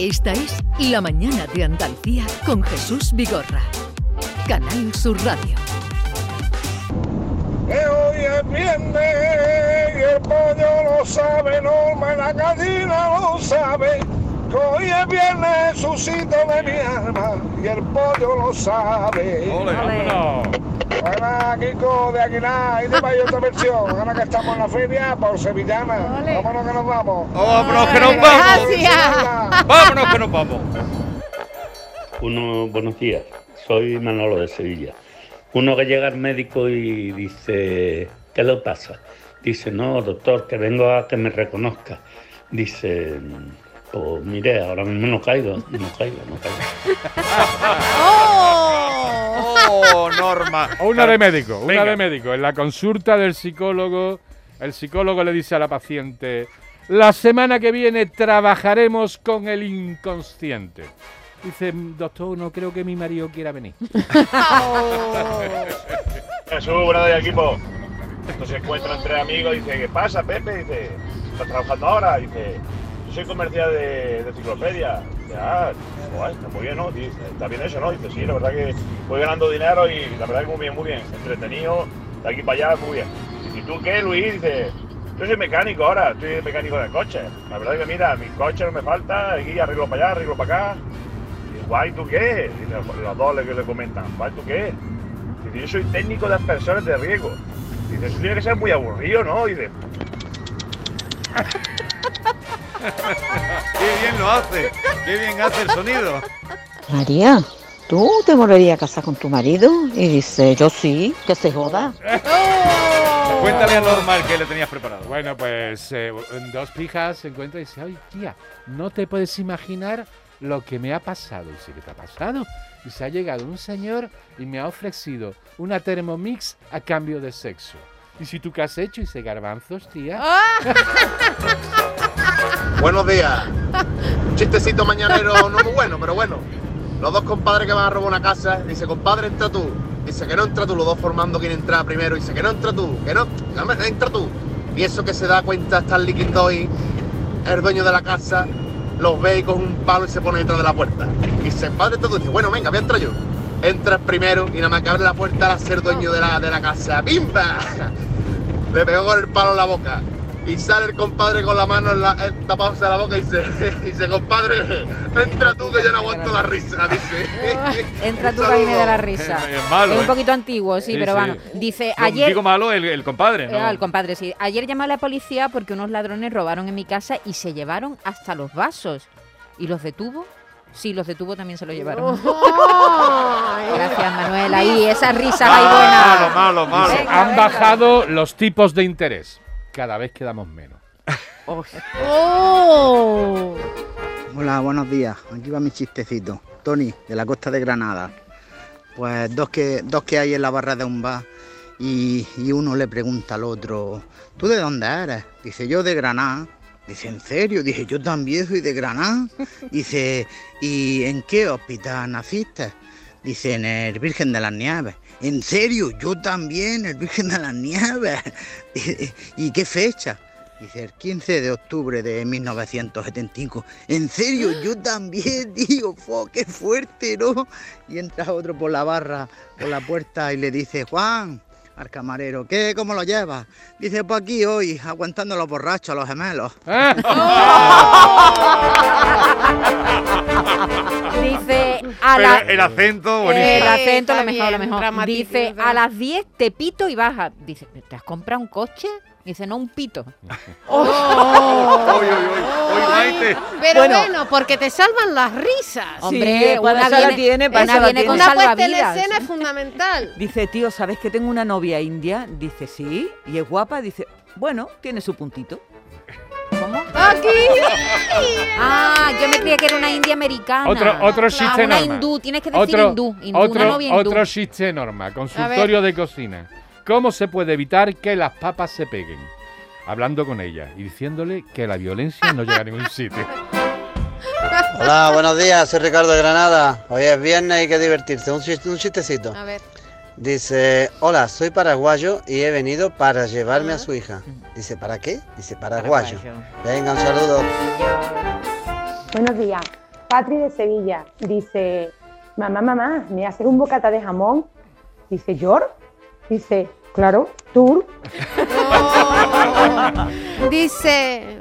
Esta es La Mañana de Andalucía con Jesús Vigorra. Canal Sur Radio. Que hoy es viernes y el pollo lo sabe, Norma, la gallina lo sabe. Que hoy es viernes, Jesucito de mi alma, y el pollo lo sabe. Hola, Kiko de Aguilar, y de Mayo otra versión. Ahora que estamos en la feria, por Sevillana. Vámonos que nos vamos. ¡Vámonos que nos vamos! ¡Vámonos que nos vamos! Uno, buenos días, soy Manolo de Sevilla. Uno que llega al médico y dice, ¿qué le pasa? Dice, no, doctor, que vengo a que me reconozca. Dice, pues mire, ahora mismo no caigo, no caigo, no caigo. ¡Oh, Norma! Una de médico, una Venga. de médico. En la consulta del psicólogo, el psicólogo le dice a la paciente, la semana que viene trabajaremos con el inconsciente. Dice, doctor, no creo que mi marido quiera venir. Jesús, buenos días, equipo. Entonces se encuentran tres amigos y dice, ¿qué pasa, Pepe? Dice, ¿estás trabajando ahora? Dice, soy comercial de, de enciclopedia. Ah, guay, está muy bien, ¿no? Dice, está bien eso, ¿no? Dice, sí, la verdad que voy ganando dinero y la verdad que muy bien, muy bien. Entretenido, de aquí para allá, muy bien. ¿Y tú qué, Luis? Dice, yo soy mecánico ahora, estoy mecánico de coche. La verdad que mira, mi coche no me falta, aquí arreglo para allá, arreglo para acá. Y guay, ¿tú qué? Dice, los dos le, le comentan, guay, ¿tú qué? Dice, yo soy técnico de aspersores de riego. Dice, eso tiene que ser muy aburrido, ¿no? Dice, ¡Qué bien lo hace! ¡Qué bien hace el sonido! María, ¿tú te volverías a casar con tu marido? Y dice, yo sí, que se joda. Cuéntale a Norma el que le tenías preparado. Bueno, pues eh, dos pijas se encuentra y dice, ay, tía, no te puedes imaginar lo que me ha pasado. Y dice, ¿qué te ha pasado? Y se ha llegado un señor y me ha ofrecido una Thermomix a cambio de sexo. ¿Y si tú qué has hecho? Y dice, garbanzos, tía. Buenos días. Un chistecito mañanero no muy bueno, pero bueno. Los dos compadres que van a robar una casa, dice, compadre, entra tú. Dice que no entra tú, los dos formando quién entra primero. Dice que no entra tú, que no, dame, entra tú. Y eso que se da cuenta Stanley Doy, el dueño de la casa, los ve y con un palo y se pone detrás de la puerta. Y dice, padre, entra tú. Dice, bueno, venga, voy a entrar yo. Entra el primero y nada más que abre la puerta al ser dueño de la, de la casa. ¡Bimba! Le pegó con el palo en la boca. Y sale el compadre con la mano en la, eh, tapándose la boca y dice, dice, compadre, entra tú que yo no aguanto la risa, dice. Entra Un tú que me da la risa. Es malo, un ¿eh? poquito antiguo, sí, Sí, pero sí. bueno. Dice, No, ayer... Digo malo el, el compadre, ¿no? Ah, el compadre, sí. Ayer llamé a la policía porque unos ladrones robaron en mi casa y se llevaron hasta los vasos. ¿Y los detuvo? Sí, los detuvo también se los llevaron. Gracias, Manuel. Ahí, esas risas ahí Malo, buenas. malo, malo. Dice, han bajado los tipos de interés. Cada vez quedamos menos. ¡Oh! Hola, buenos días. Aquí va mi chistecito. Tony, de la costa de Granada. Pues dos que, dos que hay en la barra de un bar y, y uno le pregunta al otro, ¿tú de dónde eres? Dice, yo de Granada. Dice, ¿en serio? Dice, yo también soy de Granada. Dice, ¿y en qué hospital naciste? Dice, en el Virgen de las Nieves. ¿En serio? Yo también, el Virgen de las Nieves. ¿Y qué fecha? Dice, el 15 de octubre de 1975. ¿En serio? Yo también, tío. Fo, ¡Qué fuerte, ¿no? Y entra otro por la barra, por la puerta y le dice, Juan, al camarero, ¿qué? ¿Cómo lo llevas? Dice, pues aquí hoy, aguantando a los borrachos, a los gemelos. Dice, a la... el acento, El buenísimo. acento, lo mejor, lo mejor. Dice, a las 10 te pito y baja. Dice, ¿te has comprado un coche? Dice, no, un pito. Uy, Maite. Pero Bueno. bueno, porque te salvan las risas. Hombre, una la viene, tiene, para una viene con. Una puesta en escena es fundamental. Dice, tío, ¿sabes que tengo una novia india? Dice, sí. ¿Y es guapa? Dice, bueno, tiene su puntito. Ah, yo me creía que era una india americana. Otro, otro Ah, chiste una norma. hindú, tienes que decir Otro, hindú. hindú otro, una novia hindú. otro chiste norma. Consultorio de cocina. ¿Cómo se puede evitar que las papas se peguen? Hablando con ella y diciéndole que la violencia no llega a ningún sitio. Hola, buenos días, soy Ricardo de Granada. Hoy es viernes y hay que divertirse. Un, chiste- un chistecito. A ver. Dice, hola, soy paraguayo y he venido para llevarme a su hija. Dice, ¿para qué? Dice, paraguayo. Venga, un saludo. Buenos días. Patri de Sevilla. Dice, mamá, mamá, ¿me haces un bocata de jamón? Dice, ¿Yor? Dice, claro, tour. Dice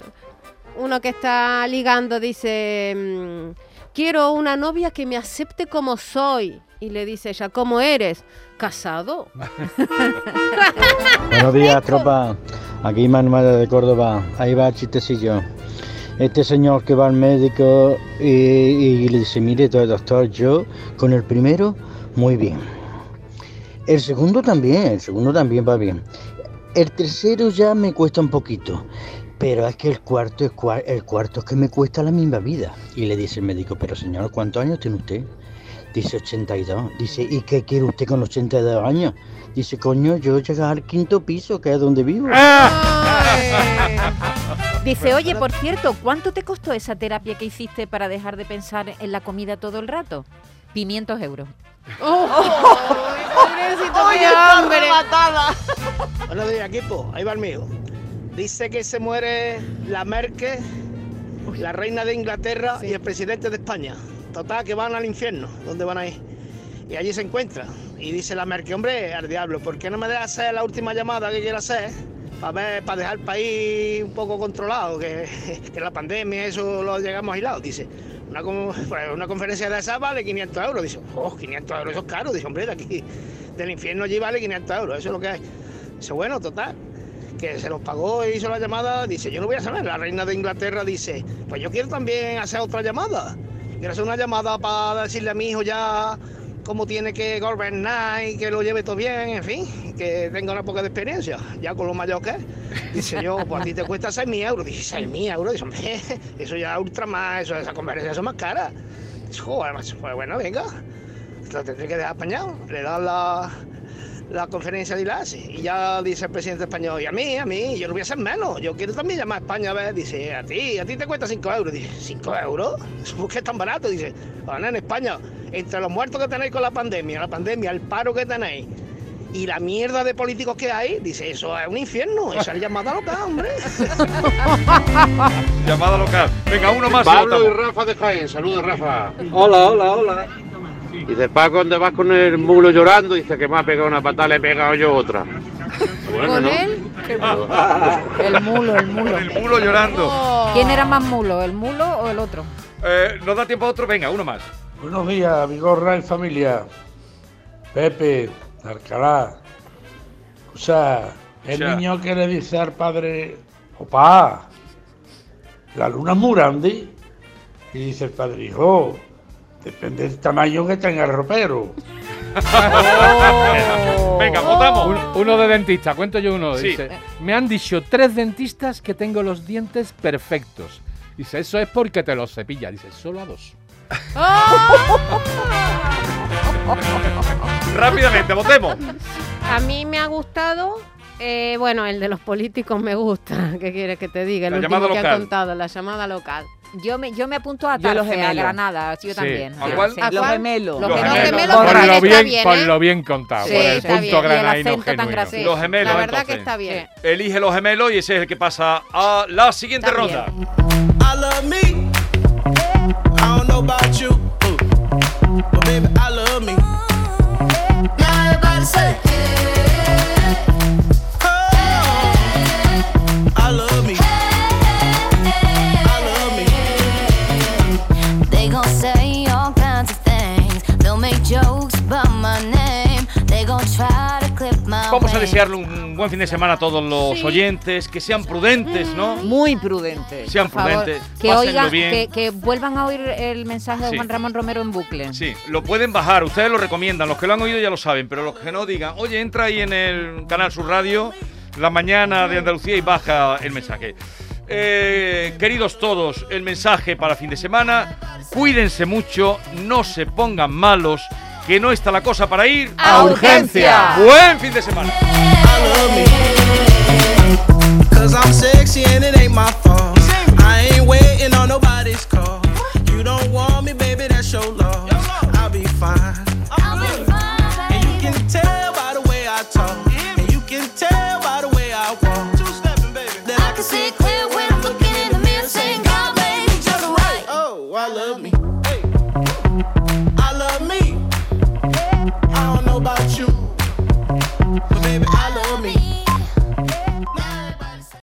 uno que está ligando, dice, mm, quiero una novia que me acepte como soy. Y le dice ella, ¿cómo eres? ¿Casado? Buenos días, tropa. Aquí Manuel de Córdoba. Ahí va el chistecillo. Este señor que va al médico y, y le dice, mire, doctor, yo con el primero, muy bien. El segundo también, el segundo también va bien. El tercero ya me cuesta un poquito. Pero es que el cuarto es el cuarto es que me cuesta la misma vida. Y le dice el médico, pero señor, ¿cuántos años tiene usted? Dice 82. Dice, ¿y qué quiere usted con 82 años? Dice, coño, yo llegar al quinto piso, que es donde vivo. Dice, oye, por cierto, ¿cuánto te costó esa terapia que hiciste para dejar de pensar en la comida todo el rato? 500 euros. rematada. Buenos días, equipo. Ahí va el mío. Dice que se muere la Merkel, la reina de Inglaterra y el presidente de España. Total, que van al infierno. ¿Dónde van a ir? Y allí se encuentran. Y dice la Merkel, hombre, al diablo, ¿por qué no me dejas hacer la última llamada que quiero hacer? Para para dejar el país un poco controlado, que, que la pandemia, eso lo llegamos aislados. Dice, una, pues, una conferencia de esa vale 500 euros. Dice, oh, 500 euros, eso es caro. Dice, hombre, de aquí, del infierno allí vale 500 euros, eso es lo que hay. Dice, bueno, total, que se los pagó e hizo la llamada. Dice, yo no voy a saber. La reina de Inglaterra dice, pues yo quiero también hacer otra llamada. Quiero hacer una llamada para decirle a mi hijo ya cómo tiene que gobernar y que lo lleve todo bien, en fin, que tenga una poca de experiencia, ya con lo mayor que es. Dice yo, pues a ti te cuesta 6.000 euros. Dice, 6.000 euros. Dice, hombre, eso ya ultra más, eso, esa conferencia son más caras. Dice, joder, pues bueno, venga, lo tendré que dejar apañado. Le da la, la conferencia de ILAS y ya dice el presidente español, y a mí, a mí, yo no voy a hacer menos, yo quiero también llamar a España a ver, dice, a ti, a ti te cuesta 5 euros, dice, 5 euros, ¿por qué es tan barato? Dice, bueno, en España, entre los muertos que tenéis con la pandemia, la pandemia, el paro que tenéis y la mierda de políticos que hay, dice, eso es un infierno, esa es llamada loca, hombre. Llamada local. Venga, uno más. Pablo y. Rafa de Jaén. Saludos, Rafa. Hola, hola, hola. Dice Paco, ¿dónde vas con el mulo llorando? Dice que me ha pegado una patada, le he pegado yo otra. Bueno, ¿Con ¿no? él? El mulo, el mulo. El mulo llorando. ¿Quién era más mulo, el mulo o el otro? Eh, ¿Nos da tiempo a otro? Venga, uno más. Buenos días, Vigorra y familia. Pepe, Alcalá. O sea, el O sea. niño que le dice al padre, opa, la luna es muy grande. Y dice el padre, hijo, depende del tamaño que tenga el ropero. Venga, votamos. Un- uno de dentista, cuento yo uno. Sí. Dice, me han dicho tres dentistas que tengo los dientes perfectos. Dice, eso es porque te los cepilla. Dice, solo a dos. Rápidamente, votemos. A mí me ha gustado, eh, bueno, el de los políticos me gusta. ¿Qué quieres que te diga? El La último llamada que ha local. contado, la llamada local. Yo me, yo me apunto a Yo los Tarfe, a. Granada, yo Sí. también. ¿A cuál? Sí. ¿A Los cuál? gemelos. Los Los gemelos. gemelos Por porque lo bien, bien, por ¿eh? lo bien contado. Sí, por el está punto tan genuino. Los gemelos, La verdad que entonces. está bien. Elige los gemelos y ese es el que pasa a la siguiente Está ronda. I love me. I don't know about you, but baby, Vamos a desearle un buen fin de semana a todos los Sí. oyentes, que sean prudentes, ¿no? Muy prudentes. Sean por favor. prudentes, Que oigan, bien. que, que vuelvan a oír el mensaje de Sí. Juan Ramón Romero en bucle. Sí, lo pueden bajar, ustedes lo recomiendan, los que lo han oído ya lo saben, pero los que no digan, oye, entra ahí en el canal Sur Radio, la mañana de Andalucía y baja el mensaje. Eh, queridos todos, el mensaje para fin de semana, cuídense mucho, no se pongan malos, que no está la cosa para ir. A urgencia. Buen fin de semana. Cause